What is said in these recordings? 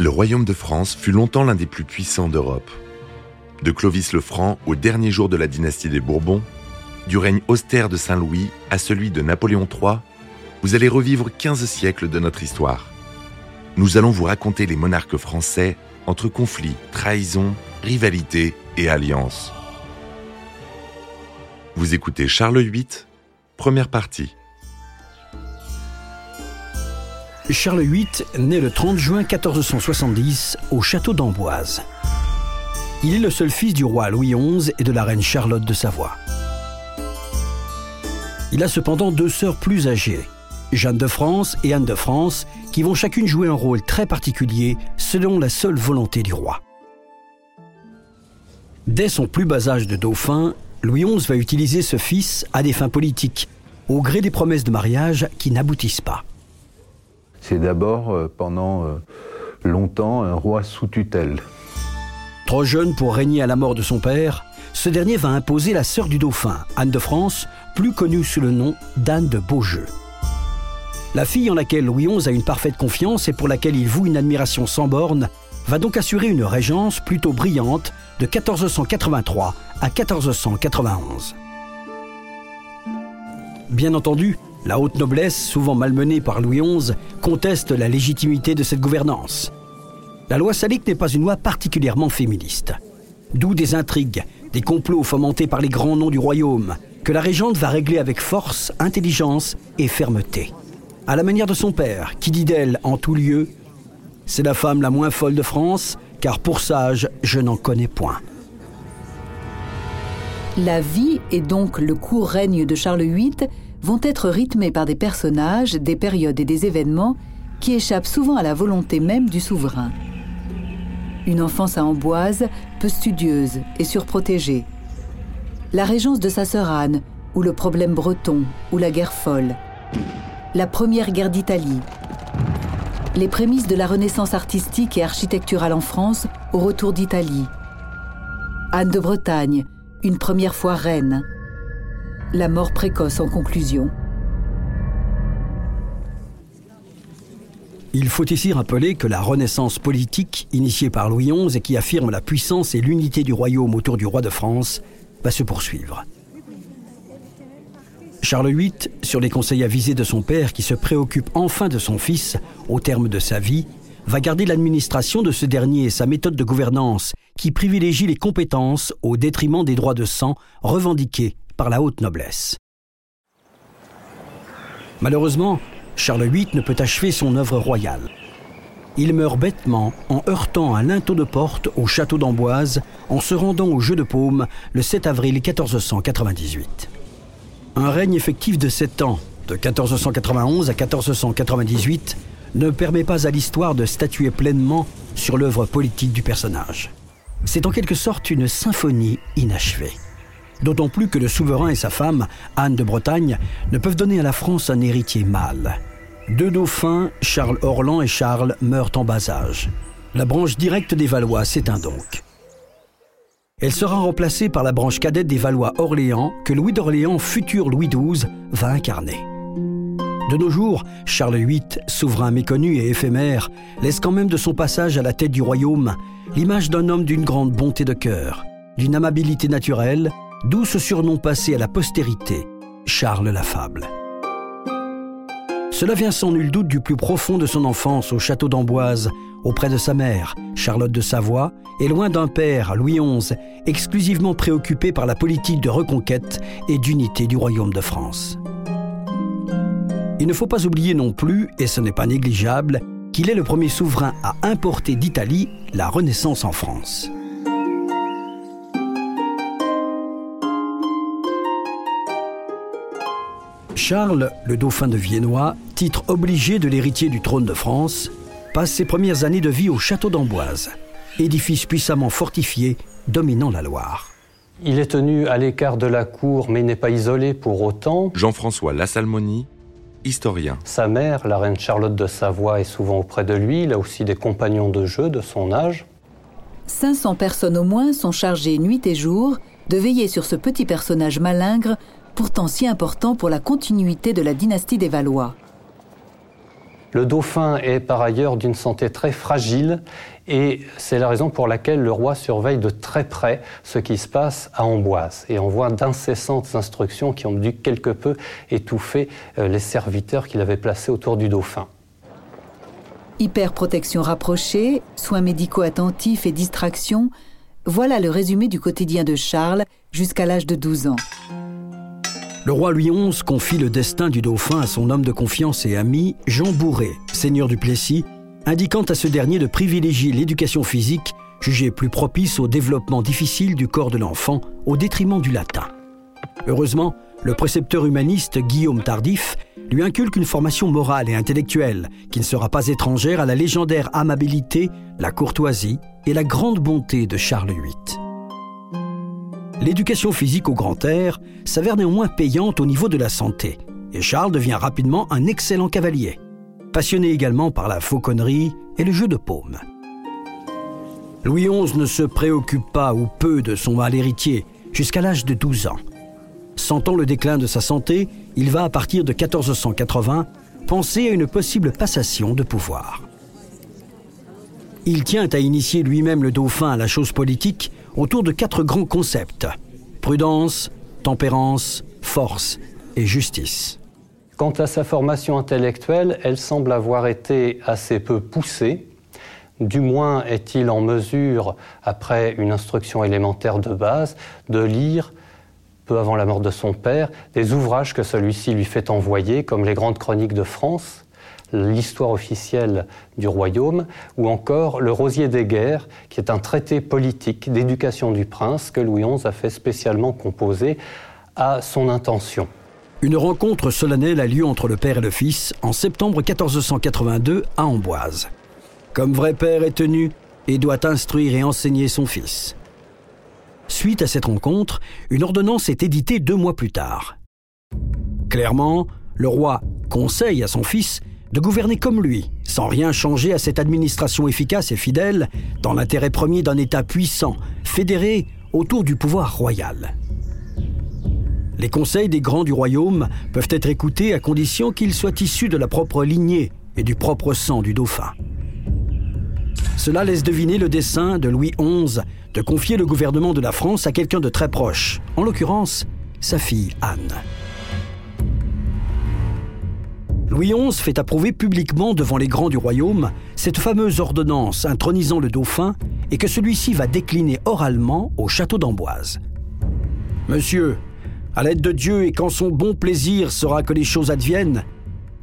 Le royaume de France fut longtemps l'un des plus puissants d'Europe. De Clovis le Franc au dernier jour de la dynastie des Bourbons, du règne austère de Saint-Louis à celui de Napoléon III, vous allez revivre 15 siècles de notre histoire. Nous allons vous raconter les monarques français entre conflits, trahisons, rivalités et alliances. Vous écoutez Charles VIII, première partie. Charles VIII naît le 30 juin 1470 au château d'Amboise. Il est le seul fils du roi Louis XI et de la reine Charlotte de Savoie. Il a cependant deux sœurs plus âgées, Jeanne de France et Anne de France, qui vont chacune jouer un rôle très particulier selon la seule volonté du roi. Dès son plus bas âge de dauphin, Louis XI va utiliser ce fils à des fins politiques, au gré des promesses de mariage qui n'aboutissent pas. C'est d'abord euh, pendant euh, longtemps un roi sous tutelle. Trop jeune pour régner à la mort de son père, ce dernier va imposer la sœur du dauphin, Anne de France, plus connue sous le nom d'Anne de Beaujeu. La fille en laquelle Louis XI a une parfaite confiance et pour laquelle il voue une admiration sans borne va donc assurer une régence plutôt brillante de 1483 à 1491. Bien entendu, la haute noblesse, souvent malmenée par Louis XI, conteste la légitimité de cette gouvernance. La loi salique n'est pas une loi particulièrement féministe. D'où des intrigues, des complots fomentés par les grands noms du royaume, que la régente va régler avec force, intelligence et fermeté. À la manière de son père, qui dit d'elle en tout lieu C'est la femme la moins folle de France, car pour sage, je n'en connais point. La vie et donc le court règne de Charles VIII vont être rythmés par des personnages, des périodes et des événements qui échappent souvent à la volonté même du souverain. Une enfance à Amboise, peu studieuse et surprotégée. La régence de sa sœur Anne, ou le problème breton, ou la guerre folle. La première guerre d'Italie. Les prémices de la renaissance artistique et architecturale en France au retour d'Italie. Anne de Bretagne, une première fois reine la mort précoce en conclusion. Il faut ici rappeler que la renaissance politique initiée par Louis XI et qui affirme la puissance et l'unité du royaume autour du roi de France va se poursuivre. Charles VIII, sur les conseils avisés de son père qui se préoccupe enfin de son fils au terme de sa vie, va garder l'administration de ce dernier et sa méthode de gouvernance qui privilégie les compétences au détriment des droits de sang revendiqués la haute noblesse. Malheureusement, Charles VIII ne peut achever son œuvre royale. Il meurt bêtement en heurtant un linteau de porte au château d'Amboise en se rendant au jeu de paume le 7 avril 1498. Un règne effectif de sept ans, de 1491 à 1498, ne permet pas à l'histoire de statuer pleinement sur l'œuvre politique du personnage. C'est en quelque sorte une symphonie inachevée d'autant plus que le souverain et sa femme, Anne de Bretagne, ne peuvent donner à la France un héritier mâle. Deux dauphins, Charles Orlan et Charles, meurent en bas âge. La branche directe des Valois s'éteint donc. Elle sera remplacée par la branche cadette des Valois-Orléans que Louis d'Orléans, futur Louis XII, va incarner. De nos jours, Charles VIII, souverain méconnu et éphémère, laisse quand même de son passage à la tête du royaume l'image d'un homme d'une grande bonté de cœur, d'une amabilité naturelle d'où ce surnom passé à la postérité, Charles l'Affable. Cela vient sans nul doute du plus profond de son enfance au château d'Amboise, auprès de sa mère, Charlotte de Savoie, et loin d'un père, Louis XI, exclusivement préoccupé par la politique de reconquête et d'unité du royaume de France. Il ne faut pas oublier non plus, et ce n'est pas négligeable, qu'il est le premier souverain à importer d'Italie la Renaissance en France. Charles, le dauphin de Viennois, titre obligé de l'héritier du trône de France, passe ses premières années de vie au château d'Amboise, édifice puissamment fortifié dominant la Loire. Il est tenu à l'écart de la cour, mais n'est pas isolé pour autant. Jean-François Lassalmonie, historien. Sa mère, la reine Charlotte de Savoie, est souvent auprès de lui. Il a aussi des compagnons de jeu de son âge. 500 personnes au moins sont chargées nuit et jour de veiller sur ce petit personnage malingre pourtant si important pour la continuité de la dynastie des Valois. Le dauphin est par ailleurs d'une santé très fragile et c'est la raison pour laquelle le roi surveille de très près ce qui se passe à Amboise et envoie d'incessantes instructions qui ont dû quelque peu étouffer euh, les serviteurs qu'il avait placés autour du dauphin. Hyperprotection rapprochée, soins médicaux attentifs et distractions, voilà le résumé du quotidien de Charles jusqu'à l'âge de 12 ans. Le roi Louis XI confie le destin du dauphin à son homme de confiance et ami, Jean Bourré, seigneur du Plessis, indiquant à ce dernier de privilégier l'éducation physique, jugée plus propice au développement difficile du corps de l'enfant, au détriment du latin. Heureusement, le précepteur humaniste Guillaume Tardif lui inculque une formation morale et intellectuelle qui ne sera pas étrangère à la légendaire amabilité, la courtoisie et la grande bonté de Charles VIII l'éducation physique au grand air s'avère néanmoins payante au niveau de la santé, et Charles devient rapidement un excellent cavalier, passionné également par la fauconnerie et le jeu de paume. Louis XI ne se préoccupe pas ou peu de son mal héritier jusqu'à l'âge de 12 ans. Sentant le déclin de sa santé, il va à partir de 1480 penser à une possible passation de pouvoir. Il tient à initier lui-même le dauphin à la chose politique autour de quatre grands concepts. Prudence, tempérance, force et justice. Quant à sa formation intellectuelle, elle semble avoir été assez peu poussée. Du moins est-il en mesure, après une instruction élémentaire de base, de lire, peu avant la mort de son père, des ouvrages que celui-ci lui fait envoyer, comme les grandes chroniques de France, l'histoire officielle du royaume, ou encore le Rosier des guerres, qui est un traité politique d'éducation du prince que Louis XI a fait spécialement composer à son intention. Une rencontre solennelle a lieu entre le père et le fils en septembre 1482 à Amboise. Comme vrai père est tenu et doit instruire et enseigner son fils. Suite à cette rencontre, une ordonnance est éditée deux mois plus tard. Clairement, le roi conseille à son fils de gouverner comme lui, sans rien changer à cette administration efficace et fidèle, dans l'intérêt premier d'un État puissant, fédéré autour du pouvoir royal. Les conseils des grands du royaume peuvent être écoutés à condition qu'ils soient issus de la propre lignée et du propre sang du dauphin. Cela laisse deviner le dessein de Louis XI de confier le gouvernement de la France à quelqu'un de très proche, en l'occurrence sa fille Anne. Louis XI fait approuver publiquement devant les grands du royaume cette fameuse ordonnance intronisant le dauphin et que celui-ci va décliner oralement au château d'Amboise. Monsieur, à l'aide de Dieu et quand son bon plaisir sera que les choses adviennent,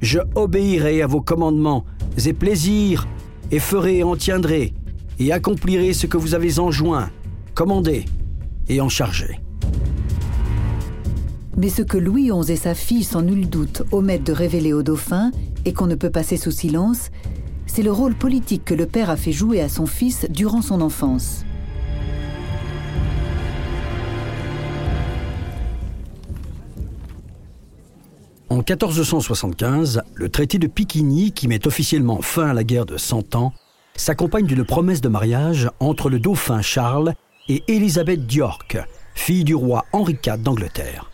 je obéirai à vos commandements et plaisirs et ferai et en tiendrai et accomplirai ce que vous avez enjoint, commandé et en chargé. Mais ce que Louis XI et sa fille, sans nul doute, omettent de révéler au dauphin, et qu'on ne peut passer sous silence, c'est le rôle politique que le père a fait jouer à son fils durant son enfance. En 1475, le traité de Piquigny, qui met officiellement fin à la guerre de Cent Ans, s'accompagne d'une promesse de mariage entre le dauphin Charles et Élisabeth d'York, fille du roi Henri IV d'Angleterre.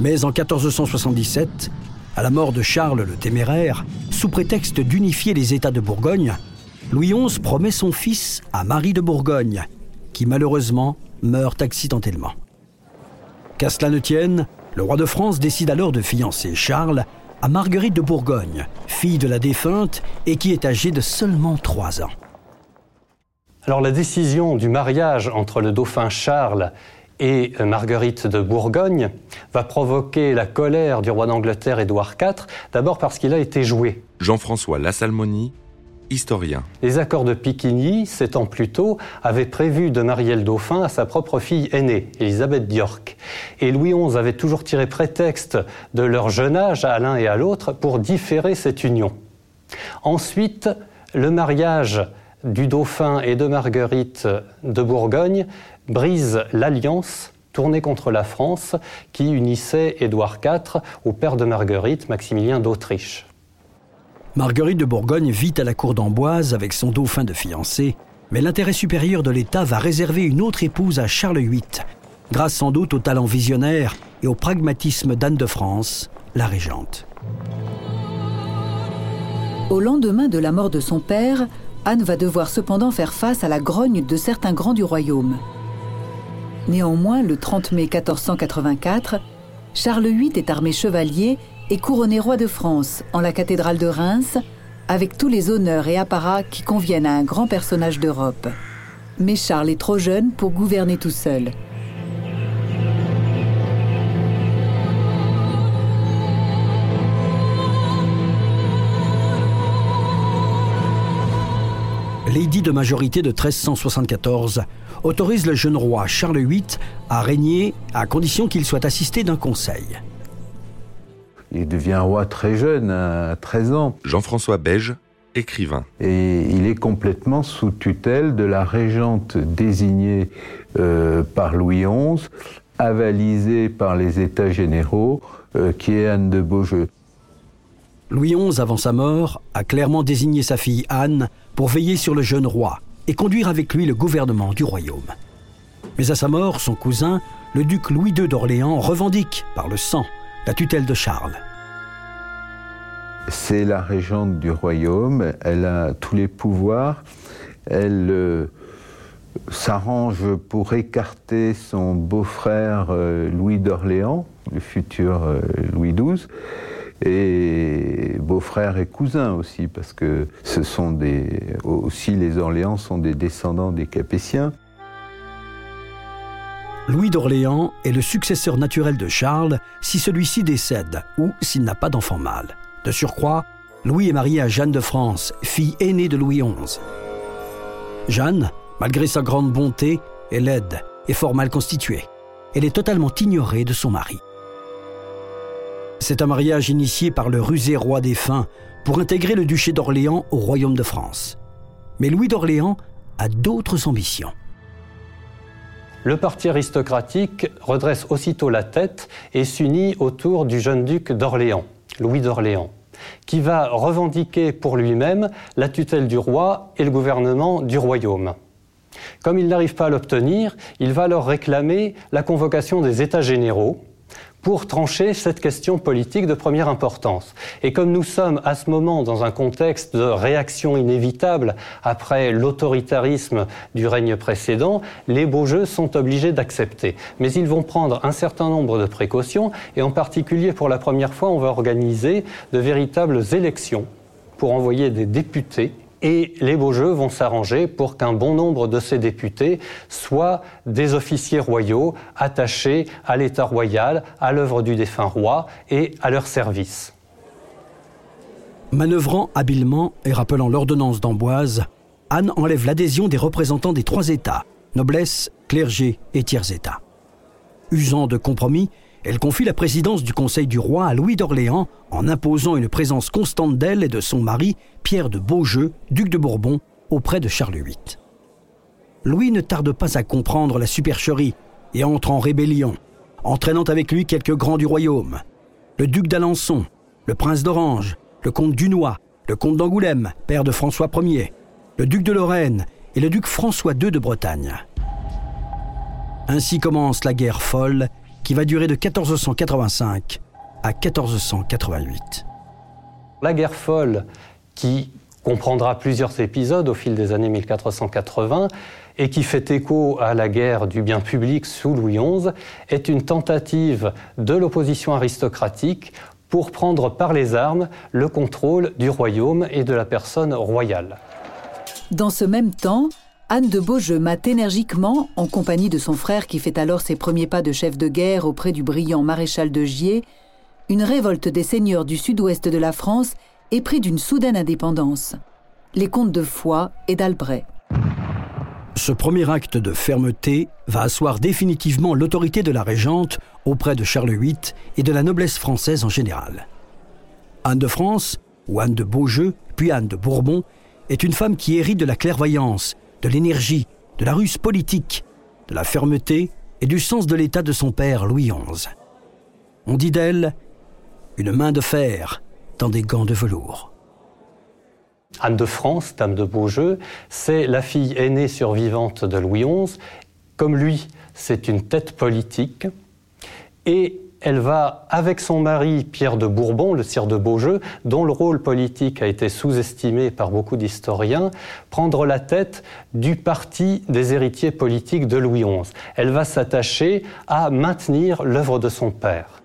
Mais en 1477, à la mort de Charles le Téméraire, sous prétexte d'unifier les États de Bourgogne, Louis XI promet son fils à Marie de Bourgogne, qui malheureusement meurt accidentellement. Qu'à cela ne tienne, le roi de France décide alors de fiancer Charles à Marguerite de Bourgogne, fille de la défunte et qui est âgée de seulement trois ans. Alors la décision du mariage entre le dauphin Charles et Marguerite de Bourgogne va provoquer la colère du roi d'Angleterre Édouard IV, d'abord parce qu'il a été joué. Jean-François Lassalmoni, historien. Les accords de Piquigny, sept ans plus tôt, avaient prévu de marier le dauphin à sa propre fille aînée, Élisabeth d'York. Et Louis XI avait toujours tiré prétexte de leur jeune âge à l'un et à l'autre pour différer cette union. Ensuite, le mariage du dauphin et de Marguerite de Bourgogne brise l'alliance tournée contre la France qui unissait Édouard IV au père de Marguerite, Maximilien d'Autriche. Marguerite de Bourgogne vit à la cour d'Amboise avec son dauphin de fiancé, mais l'intérêt supérieur de l'État va réserver une autre épouse à Charles VIII, grâce sans doute au talent visionnaire et au pragmatisme d'Anne de France, la régente. Au lendemain de la mort de son père, Anne va devoir cependant faire face à la grogne de certains grands du royaume. Néanmoins, le 30 mai 1484, Charles VIII est armé chevalier et couronné roi de France en la cathédrale de Reims, avec tous les honneurs et apparats qui conviennent à un grand personnage d'Europe. Mais Charles est trop jeune pour gouverner tout seul. L'édit de majorité de 1374 autorise le jeune roi Charles VIII à régner à condition qu'il soit assisté d'un conseil. Il devient roi très jeune, à 13 ans. Jean-François Beige, écrivain. Et il est complètement sous tutelle de la régente désignée euh, par Louis XI, avalisée par les États généraux, euh, qui est Anne de Beaujeu. Louis XI, avant sa mort, a clairement désigné sa fille Anne pour veiller sur le jeune roi et conduire avec lui le gouvernement du royaume. Mais à sa mort, son cousin, le duc Louis II d'Orléans, revendique, par le sang, la tutelle de Charles. C'est la régente du royaume, elle a tous les pouvoirs, elle euh, s'arrange pour écarter son beau-frère euh, Louis d'Orléans, le futur euh, Louis XII, et beau-frère et cousin aussi, parce que ce sont des, aussi les Orléans sont des descendants des Capétiens. Louis d'Orléans est le successeur naturel de Charles si celui-ci décède ou s'il n'a pas d'enfant mâle. De surcroît, Louis est marié à Jeanne de France, fille aînée de Louis XI. Jeanne, malgré sa grande bonté, est laide et fort mal constituée. Elle est totalement ignorée de son mari. C'est un mariage initié par le rusé roi défunt pour intégrer le duché d'Orléans au royaume de France. Mais Louis d'Orléans a d'autres ambitions. Le parti aristocratique redresse aussitôt la tête et s'unit autour du jeune duc d'Orléans, Louis d'Orléans, qui va revendiquer pour lui-même la tutelle du roi et le gouvernement du royaume. Comme il n'arrive pas à l'obtenir, il va leur réclamer la convocation des États généraux, pour trancher cette question politique de première importance. Et comme nous sommes à ce moment dans un contexte de réaction inévitable après l'autoritarisme du règne précédent, les beaux jeux sont obligés d'accepter. Mais ils vont prendre un certain nombre de précautions et en particulier pour la première fois, on va organiser de véritables élections pour envoyer des députés et les beaux jeux vont s'arranger pour qu'un bon nombre de ces députés soient des officiers royaux attachés à l'État royal, à l'œuvre du défunt roi et à leur service. Manœuvrant habilement et rappelant l'ordonnance d'Amboise, Anne enlève l'adhésion des représentants des trois États, noblesse, clergé et tiers États. Usant de compromis, elle confie la présidence du Conseil du roi à Louis d'Orléans en imposant une présence constante d'elle et de son mari, Pierre de Beaujeu, duc de Bourbon, auprès de Charles VIII. Louis ne tarde pas à comprendre la supercherie et entre en rébellion, entraînant avec lui quelques grands du royaume. Le duc d'Alençon, le prince d'Orange, le comte Dunois, le comte d'Angoulême, père de François Ier, le duc de Lorraine et le duc François II de Bretagne. Ainsi commence la guerre folle qui va durer de 1485 à 1488. La guerre folle, qui comprendra plusieurs épisodes au fil des années 1480 et qui fait écho à la guerre du bien public sous Louis XI, est une tentative de l'opposition aristocratique pour prendre par les armes le contrôle du royaume et de la personne royale. Dans ce même temps, Anne de Beaujeu mate énergiquement, en compagnie de son frère qui fait alors ses premiers pas de chef de guerre auprès du brillant maréchal de Gier, une révolte des seigneurs du sud-ouest de la France épris d'une soudaine indépendance. Les comtes de Foix et d'Albret. Ce premier acte de fermeté va asseoir définitivement l'autorité de la régente auprès de Charles VIII et de la noblesse française en général. Anne de France, ou Anne de Beaujeu, puis Anne de Bourbon, est une femme qui hérite de la clairvoyance de l'énergie, de la ruse politique, de la fermeté et du sens de l'état de son père Louis XI. On dit d'elle une main de fer dans des gants de velours. Anne de France, dame de Beaujeu, c'est la fille aînée survivante de Louis XI. Comme lui, c'est une tête politique. Et elle va, avec son mari Pierre de Bourbon, le sire de Beaujeu, dont le rôle politique a été sous-estimé par beaucoup d'historiens, prendre la tête du parti des héritiers politiques de Louis XI. Elle va s'attacher à maintenir l'œuvre de son père.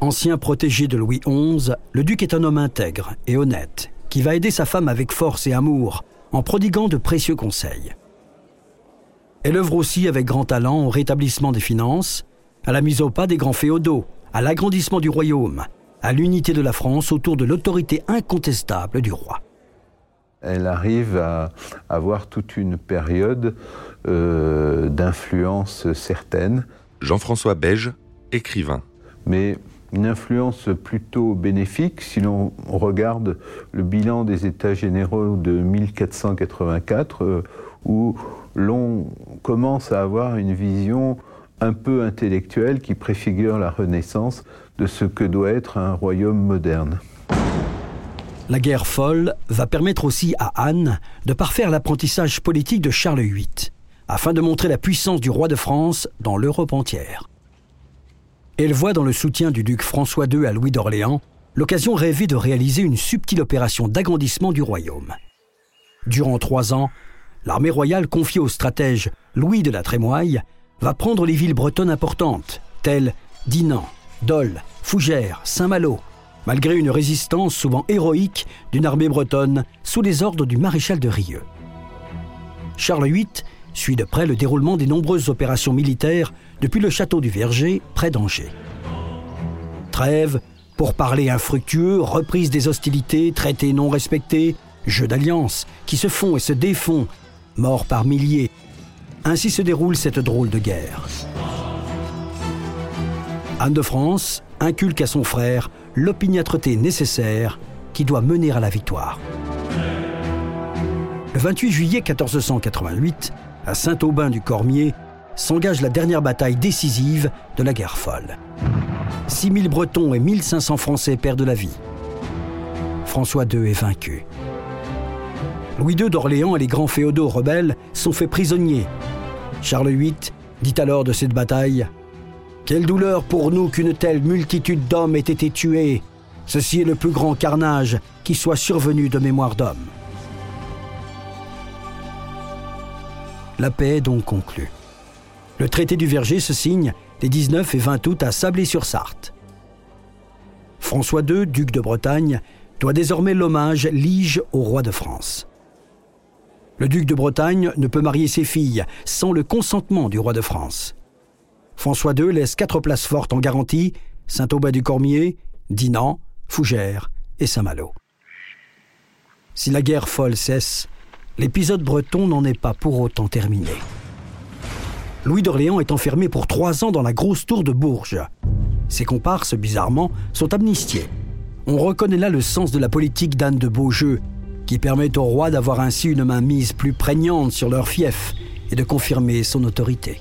Ancien protégé de Louis XI, le duc est un homme intègre et honnête, qui va aider sa femme avec force et amour, en prodiguant de précieux conseils. Elle œuvre aussi avec grand talent au rétablissement des finances, à la mise au pas des grands féodaux, à l'agrandissement du royaume, à l'unité de la France autour de l'autorité incontestable du roi. Elle arrive à avoir toute une période euh, d'influence certaine. Jean-François Beige, écrivain. Mais une influence plutôt bénéfique si l'on regarde le bilan des États généraux de 1484, euh, où l'on commence à avoir une vision un peu intellectuelle qui préfigure la renaissance de ce que doit être un royaume moderne. La guerre folle va permettre aussi à Anne de parfaire l'apprentissage politique de Charles VIII, afin de montrer la puissance du roi de France dans l'Europe entière. Elle voit dans le soutien du duc François II à Louis d'Orléans l'occasion rêvée de réaliser une subtile opération d'agrandissement du royaume. Durant trois ans, l'armée royale confiée au stratège Louis de la Trémoille va prendre les villes bretonnes importantes, telles Dinan, Dole, Fougères, Saint-Malo, malgré une résistance souvent héroïque d'une armée bretonne sous les ordres du maréchal de Rieux. Charles VIII suit de près le déroulement des nombreuses opérations militaires depuis le château du Verger, près d'Angers. Trêve, pour parler infructueux, reprise des hostilités, traités non respectés, jeux d'alliances qui se font et se défont, morts par milliers, ainsi se déroule cette drôle de guerre. Anne de France inculque à son frère l'opiniâtreté nécessaire qui doit mener à la victoire. Le 28 juillet 1488, à Saint-Aubin du Cormier, s'engage la dernière bataille décisive de la guerre folle. 6000 Bretons et 1500 Français perdent la vie. François II est vaincu. Louis II d'Orléans et les grands féodaux rebelles sont faits prisonniers. Charles VIII dit alors de cette bataille Quelle douleur pour nous qu'une telle multitude d'hommes ait été tuée Ceci est le plus grand carnage qui soit survenu de mémoire d'homme. La paix est donc conclue. Le traité du Verger se signe les 19 et 20 août à Sablé-sur-Sarthe. François II, duc de Bretagne, doit désormais l'hommage lige au roi de France. Le duc de Bretagne ne peut marier ses filles sans le consentement du roi de France. François II laisse quatre places fortes en garantie Saint-Aubin du Cormier, Dinan, Fougères et Saint-Malo. Si la guerre folle cesse, l'épisode breton n'en est pas pour autant terminé. Louis d'Orléans est enfermé pour trois ans dans la grosse tour de Bourges. Ses comparses, bizarrement, sont amnistiés. On reconnaît là le sens de la politique d'Anne de Beaujeu, qui permet au roi d'avoir ainsi une main mise plus prégnante sur leur fief et de confirmer son autorité.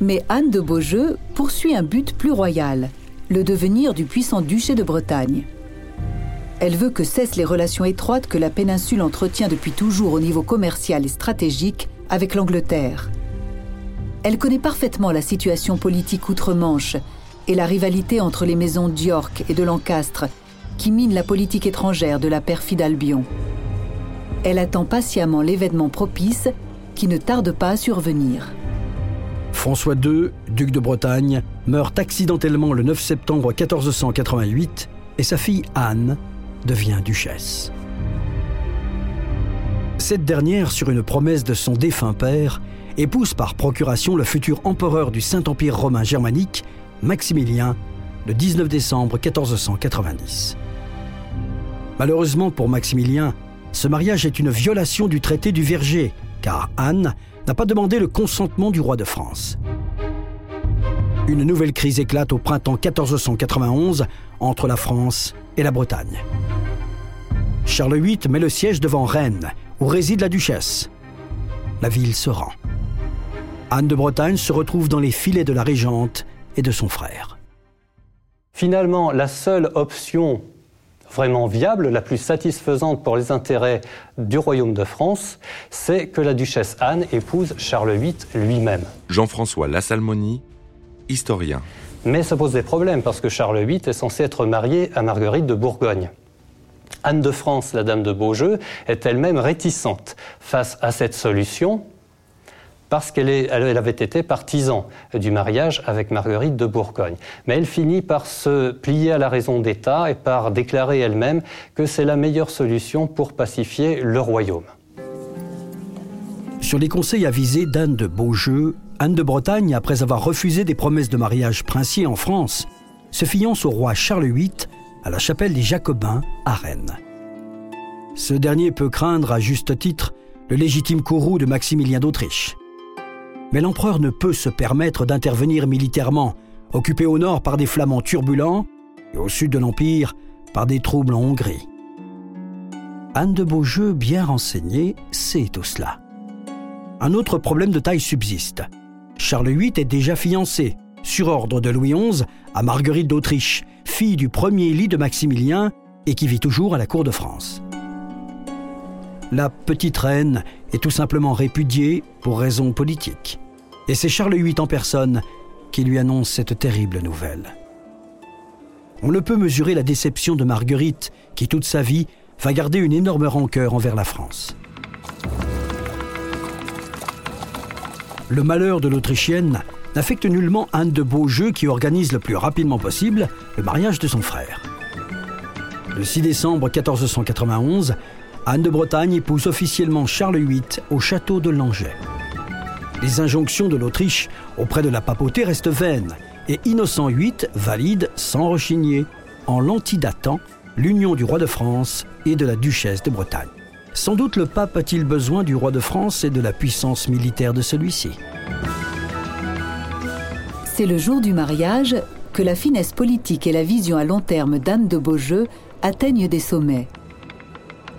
Mais Anne de Beaujeu poursuit un but plus royal, le devenir du puissant duché de Bretagne. Elle veut que cessent les relations étroites que la péninsule entretient depuis toujours au niveau commercial et stratégique avec l'Angleterre. Elle connaît parfaitement la situation politique outre-Manche et la rivalité entre les maisons d'York et de Lancastre qui mine la politique étrangère de la perfide Albion. Elle attend patiemment l'événement propice qui ne tarde pas à survenir. François II, duc de Bretagne, meurt accidentellement le 9 septembre 1488 et sa fille Anne devient duchesse. Cette dernière, sur une promesse de son défunt père, épouse par procuration le futur empereur du Saint-Empire romain germanique, Maximilien, le 19 décembre 1490. Malheureusement pour Maximilien, ce mariage est une violation du traité du Verger, car Anne n'a pas demandé le consentement du roi de France. Une nouvelle crise éclate au printemps 1491 entre la France et la Bretagne. Charles VIII met le siège devant Rennes, où réside la duchesse. La ville se rend. Anne de Bretagne se retrouve dans les filets de la régente et de son frère. Finalement, la seule option vraiment viable, la plus satisfaisante pour les intérêts du royaume de France, c'est que la duchesse Anne épouse Charles VIII lui-même. Jean-François Lassalmoni, historien. Mais ça pose des problèmes parce que Charles VIII est censé être marié à Marguerite de Bourgogne. Anne de France, la dame de Beaujeu, est elle-même réticente face à cette solution parce qu'elle avait été partisan du mariage avec Marguerite de Bourgogne. Mais elle finit par se plier à la raison d'État et par déclarer elle-même que c'est la meilleure solution pour pacifier le royaume. Sur les conseils avisés d'Anne de Beaujeu, Anne de Bretagne, après avoir refusé des promesses de mariage princier en France, se fiance au roi Charles VIII à la chapelle des Jacobins à Rennes. Ce dernier peut craindre à juste titre le légitime courroux de Maximilien d'Autriche. Mais l'empereur ne peut se permettre d'intervenir militairement, occupé au nord par des flamands turbulents et au sud de l'Empire par des troubles en Hongrie. Anne de Beaujeu, bien renseignée, sait tout cela. Un autre problème de taille subsiste. Charles VIII est déjà fiancé, sur ordre de Louis XI, à Marguerite d'Autriche, fille du premier lit de Maximilien et qui vit toujours à la cour de France. La petite reine est tout simplement répudiée pour raisons politiques. Et c'est Charles VIII en personne qui lui annonce cette terrible nouvelle. On ne peut mesurer la déception de Marguerite, qui toute sa vie va garder une énorme rancœur envers la France. Le malheur de l'Autrichienne n'affecte nullement Anne de Beaujeu qui organise le plus rapidement possible le mariage de son frère. Le 6 décembre 1491, Anne de Bretagne épouse officiellement Charles VIII au château de Langeais. Les injonctions de l'Autriche auprès de la papauté restent vaines et Innocent VIII valide sans rechigner, en l'antidatant, l'union du roi de France et de la duchesse de Bretagne. Sans doute le pape a-t-il besoin du roi de France et de la puissance militaire de celui-ci. C'est le jour du mariage que la finesse politique et la vision à long terme d'Anne de Beaujeu atteignent des sommets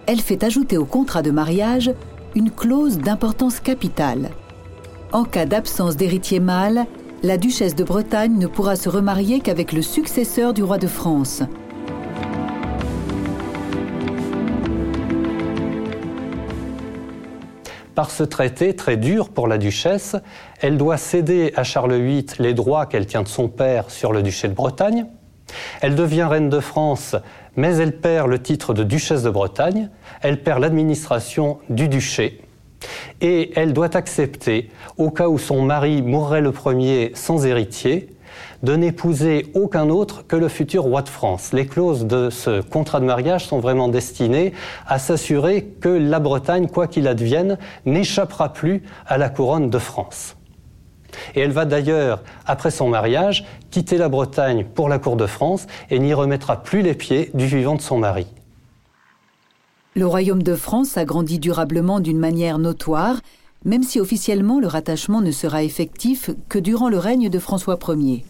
elle fait ajouter au contrat de mariage une clause d'importance capitale. En cas d'absence d'héritier mâle, la duchesse de Bretagne ne pourra se remarier qu'avec le successeur du roi de France. Par ce traité très dur pour la duchesse, elle doit céder à Charles VIII les droits qu'elle tient de son père sur le duché de Bretagne. Elle devient reine de France mais elle perd le titre de duchesse de Bretagne, elle perd l'administration du duché, et elle doit accepter, au cas où son mari mourrait le premier sans héritier, de n'épouser aucun autre que le futur roi de France. Les clauses de ce contrat de mariage sont vraiment destinées à s'assurer que la Bretagne, quoi qu'il advienne, n'échappera plus à la couronne de France. Et elle va d'ailleurs, après son mariage, quitter la Bretagne pour la cour de France et n'y remettra plus les pieds du vivant de son mari. Le royaume de France s'agrandit durablement d'une manière notoire, même si officiellement le rattachement ne sera effectif que durant le règne de François Ier.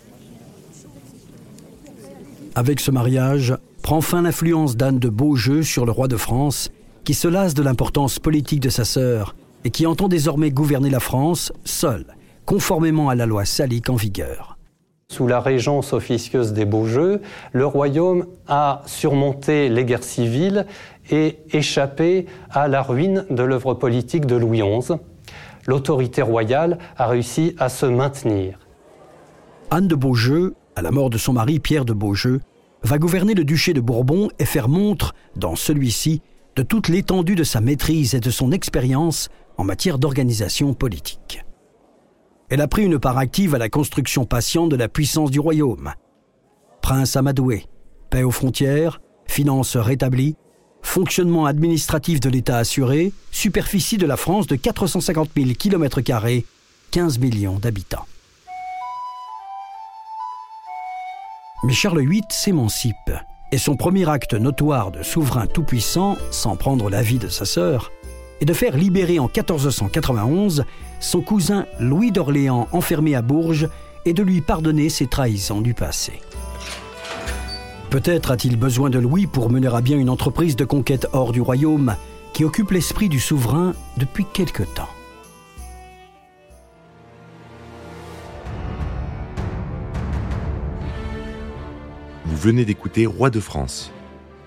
Avec ce mariage, prend fin l'influence d'Anne de Beaujeu sur le roi de France, qui se lasse de l'importance politique de sa sœur et qui entend désormais gouverner la France seule conformément à la loi salique en vigueur. Sous la régence officieuse des Beaujeux, le royaume a surmonté les guerres civiles et échappé à la ruine de l'œuvre politique de Louis XI. L'autorité royale a réussi à se maintenir. Anne de Beaujeu, à la mort de son mari Pierre de Beaujeu, va gouverner le duché de Bourbon et faire montre, dans celui-ci, de toute l'étendue de sa maîtrise et de son expérience en matière d'organisation politique. Elle a pris une part active à la construction patiente de la puissance du royaume. Prince amadoué, paix aux frontières, finances rétablies, fonctionnement administratif de l'État assuré, superficie de la France de 450 000 km, 15 millions d'habitants. Mais Charles VIII s'émancipe, et son premier acte notoire de souverain tout-puissant, sans prendre l'avis de sa sœur, est de faire libérer en 1491 son cousin Louis d'Orléans enfermé à Bourges et de lui pardonner ses trahisons du passé. Peut-être a-t-il besoin de Louis pour mener à bien une entreprise de conquête hors du royaume qui occupe l'esprit du souverain depuis quelque temps. Vous venez d'écouter Roi de France.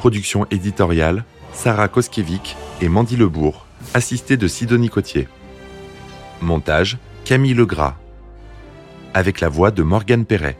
Production éditoriale Sarah Koskiewicz et Mandy Lebourg, assistée de Sidonie Cotier. Montage Camille Legras. Avec la voix de Morgane Perret.